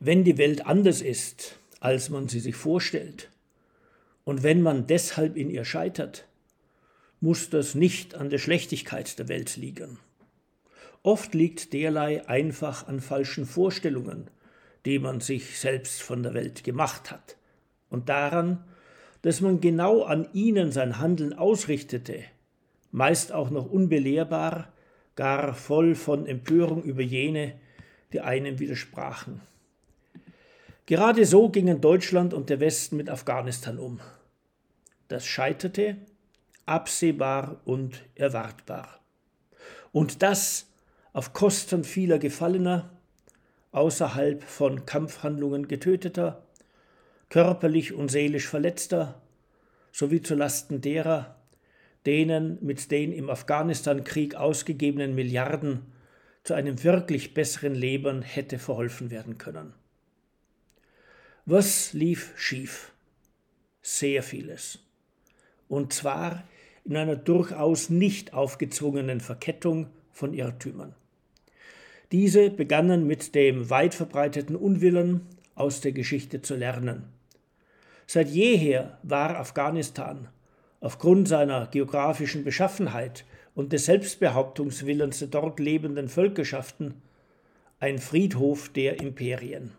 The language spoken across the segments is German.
Wenn die Welt anders ist, als man sie sich vorstellt, und wenn man deshalb in ihr scheitert, muss das nicht an der Schlechtigkeit der Welt liegen. Oft liegt derlei einfach an falschen Vorstellungen, die man sich selbst von der Welt gemacht hat, und daran, dass man genau an ihnen sein Handeln ausrichtete, meist auch noch unbelehrbar, gar voll von Empörung über jene, die einem widersprachen. Gerade so gingen Deutschland und der Westen mit Afghanistan um. Das scheiterte, absehbar und erwartbar. Und das auf Kosten vieler Gefallener, außerhalb von Kampfhandlungen getöteter, körperlich und seelisch verletzter, sowie zu Lasten derer, denen mit den im Afghanistan-Krieg ausgegebenen Milliarden zu einem wirklich besseren Leben hätte verholfen werden können. Was lief schief? Sehr vieles. Und zwar in einer durchaus nicht aufgezwungenen Verkettung von Irrtümern. Diese begannen mit dem weit verbreiteten Unwillen, aus der Geschichte zu lernen. Seit jeher war Afghanistan aufgrund seiner geografischen Beschaffenheit und des Selbstbehauptungswillens der dort lebenden Völkerschaften ein Friedhof der Imperien.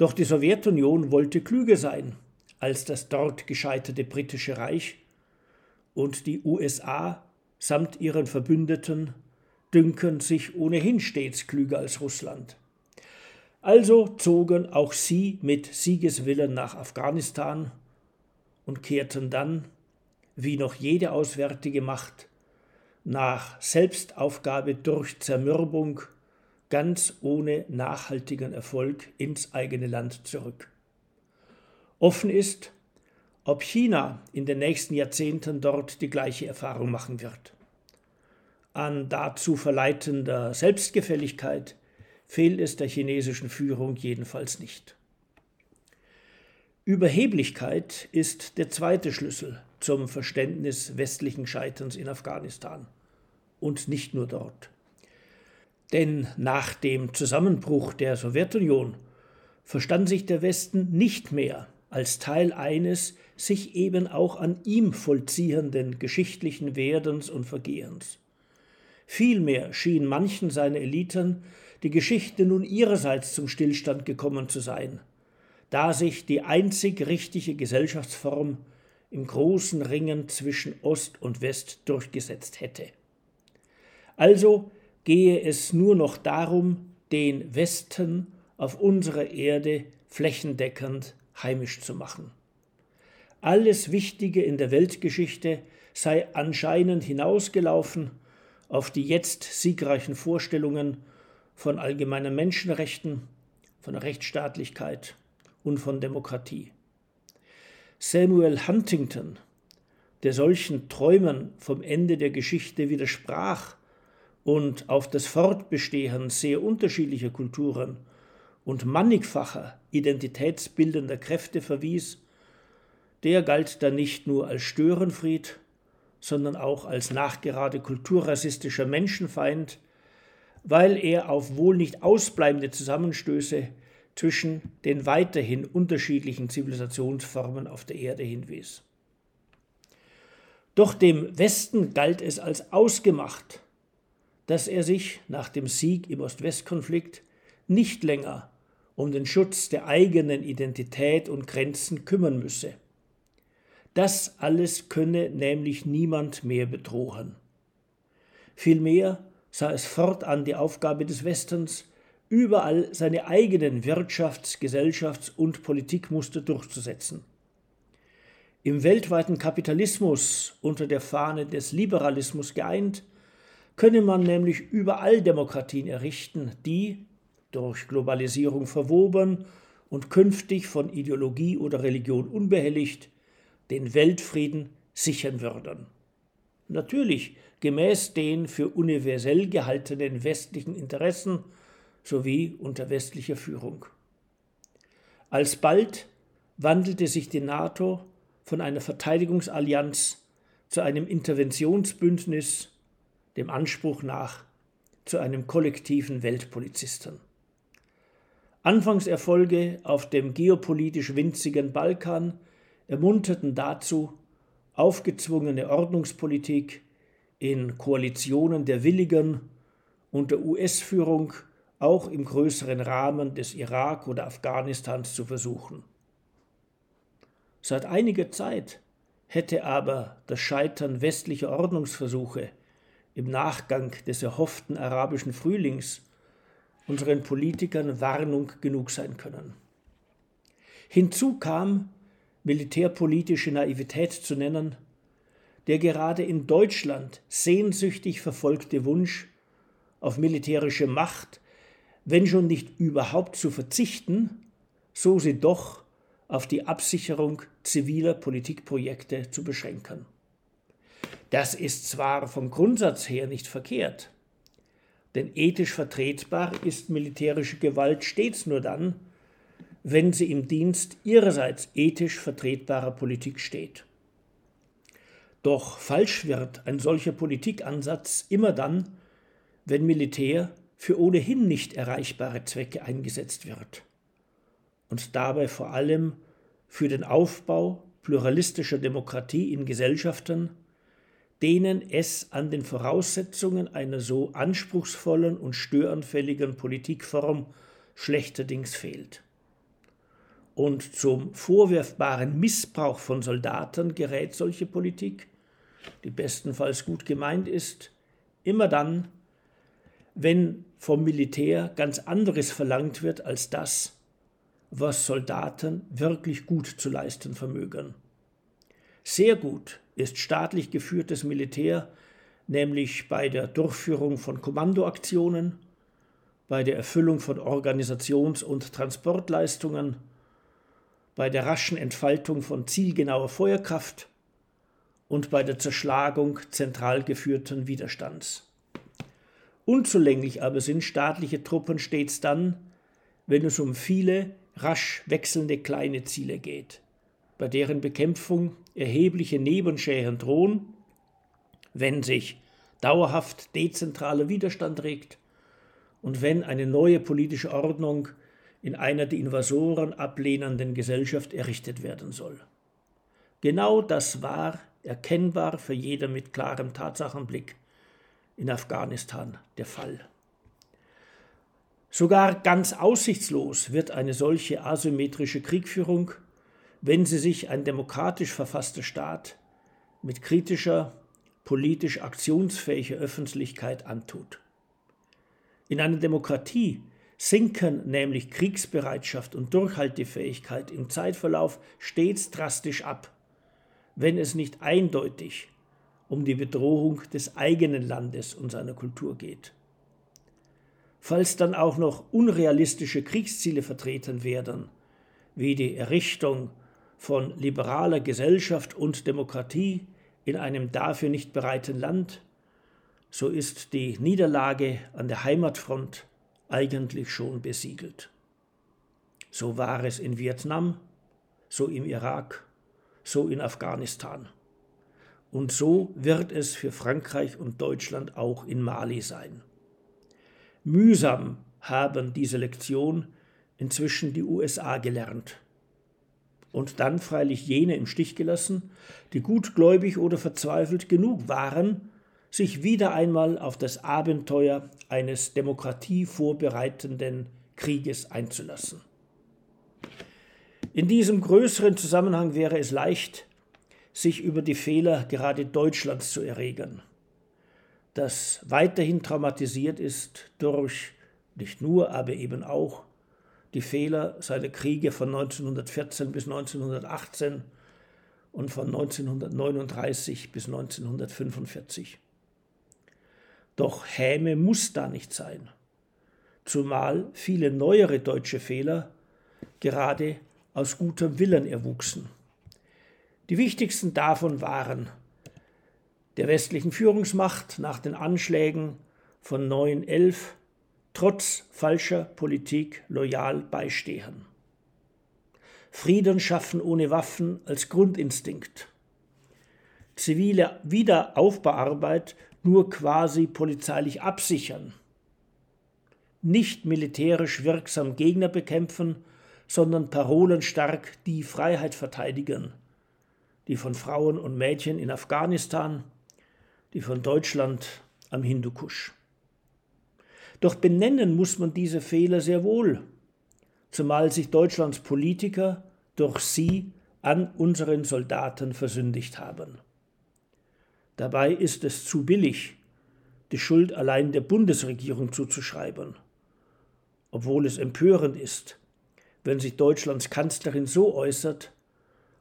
Doch die Sowjetunion wollte klüger sein als das dort gescheiterte britische Reich und die USA samt ihren Verbündeten dünken sich ohnehin stets klüger als Russland. Also zogen auch sie mit Siegeswillen nach Afghanistan und kehrten dann, wie noch jede auswärtige Macht, nach Selbstaufgabe durch Zermürbung ganz ohne nachhaltigen Erfolg ins eigene Land zurück. Offen ist, ob China in den nächsten Jahrzehnten dort die gleiche Erfahrung machen wird. An dazu verleitender Selbstgefälligkeit fehlt es der chinesischen Führung jedenfalls nicht. Überheblichkeit ist der zweite Schlüssel zum Verständnis westlichen Scheiterns in Afghanistan und nicht nur dort. Denn nach dem Zusammenbruch der Sowjetunion verstand sich der Westen nicht mehr als Teil eines sich eben auch an ihm vollziehenden geschichtlichen Werdens und Vergehens. Vielmehr schien manchen seiner Eliten die Geschichte nun ihrerseits zum Stillstand gekommen zu sein, da sich die einzig richtige Gesellschaftsform im großen Ringen zwischen Ost und West durchgesetzt hätte. Also gehe es nur noch darum, den Westen auf unserer Erde flächendeckend heimisch zu machen. Alles Wichtige in der Weltgeschichte sei anscheinend hinausgelaufen auf die jetzt siegreichen Vorstellungen von allgemeinen Menschenrechten, von Rechtsstaatlichkeit und von Demokratie. Samuel Huntington, der solchen Träumen vom Ende der Geschichte widersprach und auf das Fortbestehen sehr unterschiedlicher Kulturen und mannigfacher identitätsbildender Kräfte verwies, der galt dann nicht nur als Störenfried, sondern auch als nachgerade kulturrassistischer Menschenfeind, weil er auf wohl nicht ausbleibende Zusammenstöße zwischen den weiterhin unterschiedlichen Zivilisationsformen auf der Erde hinwies. Doch dem Westen galt es als ausgemacht, dass er sich nach dem Sieg im Ost-West-Konflikt nicht länger um den Schutz der eigenen Identität und Grenzen kümmern müsse. Das alles könne nämlich niemand mehr bedrohen. Vielmehr sah es fortan die Aufgabe des Westens, überall seine eigenen Wirtschafts-, Gesellschafts- und Politikmuster durchzusetzen. Im weltweiten Kapitalismus unter der Fahne des Liberalismus geeint, könne man nämlich überall Demokratien errichten, die, durch Globalisierung verwoben und künftig von Ideologie oder Religion unbehelligt, den Weltfrieden sichern würden. Natürlich gemäß den für universell gehaltenen westlichen Interessen sowie unter westlicher Führung. Alsbald wandelte sich die NATO von einer Verteidigungsallianz zu einem Interventionsbündnis dem Anspruch nach zu einem kollektiven Weltpolizisten. Anfangserfolge auf dem geopolitisch winzigen Balkan ermunterten dazu, aufgezwungene Ordnungspolitik in Koalitionen der Willigen unter US-Führung auch im größeren Rahmen des Irak oder Afghanistans zu versuchen. Seit einiger Zeit hätte aber das Scheitern westlicher Ordnungsversuche im Nachgang des erhofften arabischen Frühlings unseren Politikern Warnung genug sein können. Hinzu kam, militärpolitische Naivität zu nennen, der gerade in Deutschland sehnsüchtig verfolgte Wunsch auf militärische Macht, wenn schon nicht überhaupt zu verzichten, so sie doch auf die Absicherung ziviler Politikprojekte zu beschränken. Das ist zwar vom Grundsatz her nicht verkehrt, denn ethisch vertretbar ist militärische Gewalt stets nur dann, wenn sie im Dienst ihrerseits ethisch vertretbarer Politik steht. Doch falsch wird ein solcher Politikansatz immer dann, wenn Militär für ohnehin nicht erreichbare Zwecke eingesetzt wird und dabei vor allem für den Aufbau pluralistischer Demokratie in Gesellschaften, denen es an den Voraussetzungen einer so anspruchsvollen und störanfälligen Politikform schlechterdings fehlt. Und zum vorwerfbaren Missbrauch von Soldaten gerät solche Politik, die bestenfalls gut gemeint ist, immer dann, wenn vom Militär ganz anderes verlangt wird als das, was Soldaten wirklich gut zu leisten vermögen. Sehr gut ist staatlich geführtes Militär, nämlich bei der Durchführung von Kommandoaktionen, bei der Erfüllung von Organisations- und Transportleistungen, bei der raschen Entfaltung von zielgenauer Feuerkraft und bei der Zerschlagung zentral geführten Widerstands. Unzulänglich aber sind staatliche Truppen stets dann, wenn es um viele rasch wechselnde kleine Ziele geht, bei deren Bekämpfung erhebliche Nebenschäden drohen, wenn sich dauerhaft dezentraler Widerstand regt und wenn eine neue politische Ordnung in einer die Invasoren ablehnenden Gesellschaft errichtet werden soll. Genau das war erkennbar für jeder mit klarem Tatsachenblick in Afghanistan der Fall. Sogar ganz aussichtslos wird eine solche asymmetrische Kriegführung, wenn sie sich ein demokratisch verfasster Staat mit kritischer, politisch aktionsfähiger Öffentlichkeit antut. In einer Demokratie sinken nämlich Kriegsbereitschaft und Durchhaltefähigkeit im Zeitverlauf stets drastisch ab, wenn es nicht eindeutig um die Bedrohung des eigenen Landes und seiner Kultur geht. Falls dann auch noch unrealistische Kriegsziele vertreten werden, wie die Errichtung von liberaler Gesellschaft und Demokratie in einem dafür nicht bereiten Land, so ist die Niederlage an der Heimatfront eigentlich schon besiegelt. So war es in Vietnam, so im Irak, so in Afghanistan. Und so wird es für Frankreich und Deutschland auch in Mali sein. Mühsam haben diese Lektion inzwischen die USA gelernt. Und dann freilich jene im Stich gelassen, die gutgläubig oder verzweifelt genug waren, sich wieder einmal auf das Abenteuer eines demokratievorbereitenden Krieges einzulassen. In diesem größeren Zusammenhang wäre es leicht, sich über die Fehler gerade Deutschlands zu erregen das weiterhin traumatisiert ist durch nicht nur, aber eben auch die Fehler seiner Kriege von 1914 bis 1918 und von 1939 bis 1945. Doch Häme muss da nicht sein, zumal viele neuere deutsche Fehler gerade aus gutem Willen erwuchsen. Die wichtigsten davon waren der westlichen Führungsmacht nach den Anschlägen von 9-11 trotz falscher Politik loyal beistehen. Frieden schaffen ohne Waffen als Grundinstinkt. Zivile Wiederaufbauarbeit nur quasi polizeilich absichern. nicht militärisch wirksam Gegner bekämpfen, sondern parolenstark die Freiheit verteidigen, die von Frauen und Mädchen in Afghanistan, die von Deutschland am Hindukusch. Doch benennen muss man diese Fehler sehr wohl, zumal sich Deutschlands Politiker durch sie an unseren Soldaten versündigt haben. Dabei ist es zu billig, die Schuld allein der Bundesregierung zuzuschreiben, obwohl es empörend ist, wenn sich Deutschlands Kanzlerin so äußert,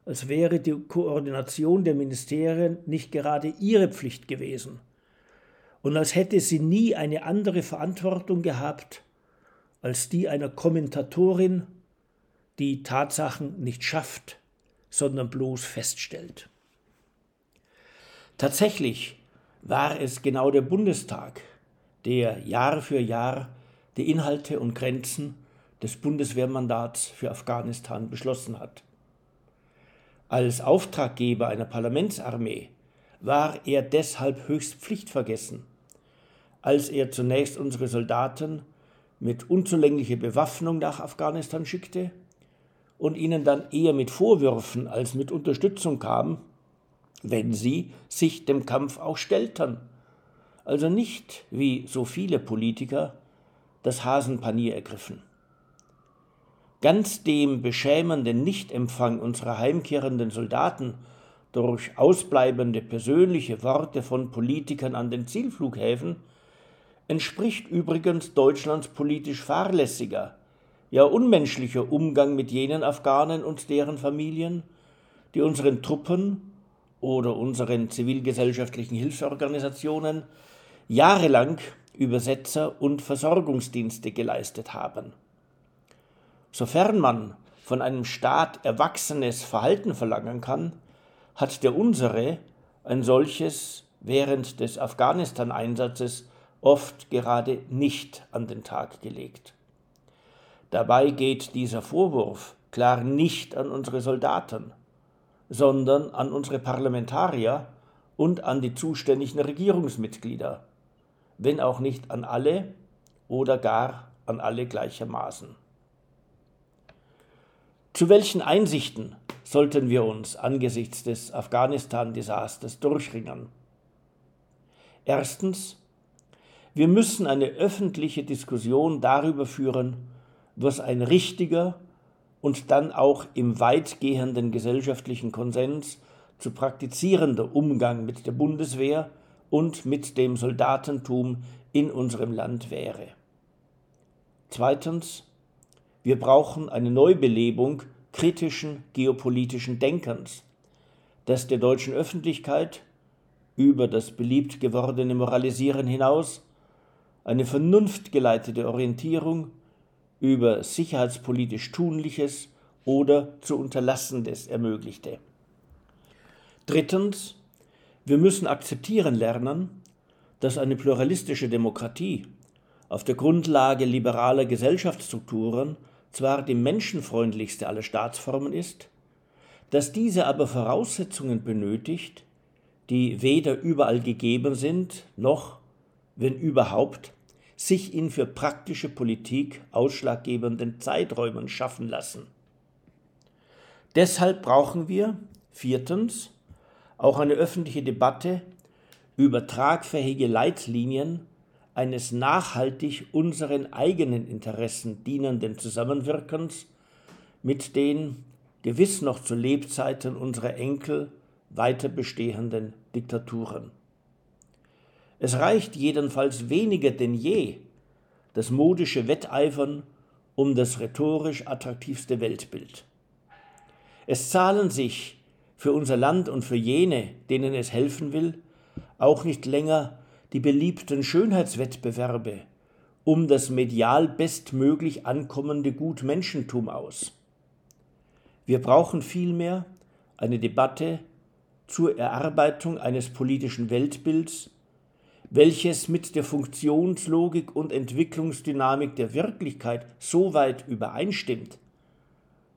als wäre die Koordination der Ministerien nicht gerade ihre Pflicht gewesen und als hätte sie nie eine andere Verantwortung gehabt als die einer Kommentatorin, die Tatsachen nicht schafft, sondern bloß feststellt. Tatsächlich war es genau der Bundestag, der Jahr für Jahr die Inhalte und Grenzen des Bundeswehrmandats für Afghanistan beschlossen hat. Als Auftraggeber einer Parlamentsarmee war er deshalb höchst pflichtvergessen, als er zunächst unsere Soldaten mit unzulänglicher Bewaffnung nach Afghanistan schickte und ihnen dann eher mit Vorwürfen als mit Unterstützung kam, wenn sie sich dem Kampf auch stellten. Also nicht, wie so viele Politiker, das Hasenpanier ergriffen. Ganz dem beschämenden Nichtempfang unserer heimkehrenden Soldaten durch ausbleibende persönliche Worte von Politikern an den Zielflughäfen entspricht übrigens Deutschlands politisch fahrlässiger, ja unmenschlicher Umgang mit jenen Afghanen und deren Familien, die unseren Truppen oder unseren zivilgesellschaftlichen Hilfsorganisationen jahrelang Übersetzer und Versorgungsdienste geleistet haben. Sofern man von einem Staat erwachsenes Verhalten verlangen kann, hat der unsere ein solches während des Afghanistan-Einsatzes oft gerade nicht an den Tag gelegt. Dabei geht dieser Vorwurf klar nicht an unsere Soldaten, sondern an unsere Parlamentarier und an die zuständigen Regierungsmitglieder, wenn auch nicht an alle oder gar an alle gleichermaßen. Zu welchen Einsichten sollten wir uns angesichts des Afghanistan-Desasters durchringen? Erstens, wir müssen eine öffentliche Diskussion darüber führen, was ein richtiger und dann auch im weitgehenden gesellschaftlichen Konsens zu praktizierender Umgang mit der Bundeswehr und mit dem Soldatentum in unserem Land wäre. Zweitens, wir brauchen eine Neubelebung kritischen geopolitischen Denkens, das der deutschen Öffentlichkeit über das beliebt gewordene Moralisieren hinaus eine vernunftgeleitete Orientierung über sicherheitspolitisch Tunliches oder zu Unterlassendes ermöglichte. Drittens, wir müssen akzeptieren lernen, dass eine pluralistische Demokratie auf der Grundlage liberaler Gesellschaftsstrukturen zwar die menschenfreundlichste aller Staatsformen ist, dass diese aber Voraussetzungen benötigt, die weder überall gegeben sind, noch, wenn überhaupt, sich in für praktische Politik ausschlaggebenden Zeiträumen schaffen lassen. Deshalb brauchen wir viertens auch eine öffentliche Debatte über tragfähige Leitlinien eines nachhaltig unseren eigenen Interessen dienenden Zusammenwirkens mit den gewiss noch zu Lebzeiten unserer Enkel weiter bestehenden Diktaturen. Es reicht jedenfalls weniger denn je das modische Wetteifern um das rhetorisch attraktivste Weltbild. Es zahlen sich für unser Land und für jene, denen es helfen will, auch nicht länger die beliebten Schönheitswettbewerbe um das medial bestmöglich ankommende Gutmenschentum aus. Wir brauchen vielmehr eine Debatte zur Erarbeitung eines politischen Weltbilds, welches mit der Funktionslogik und Entwicklungsdynamik der Wirklichkeit so weit übereinstimmt,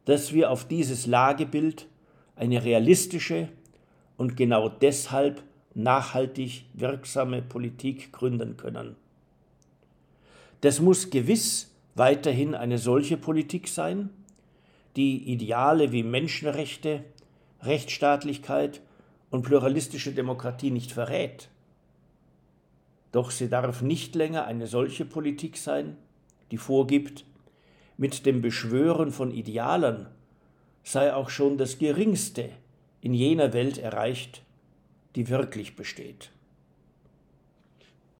dass wir auf dieses Lagebild eine realistische und genau deshalb nachhaltig wirksame Politik gründen können. Das muss gewiss weiterhin eine solche Politik sein, die Ideale wie Menschenrechte, Rechtsstaatlichkeit und pluralistische Demokratie nicht verrät. Doch sie darf nicht länger eine solche Politik sein, die vorgibt, mit dem Beschwören von Idealen sei auch schon das Geringste in jener Welt erreicht, die wirklich besteht.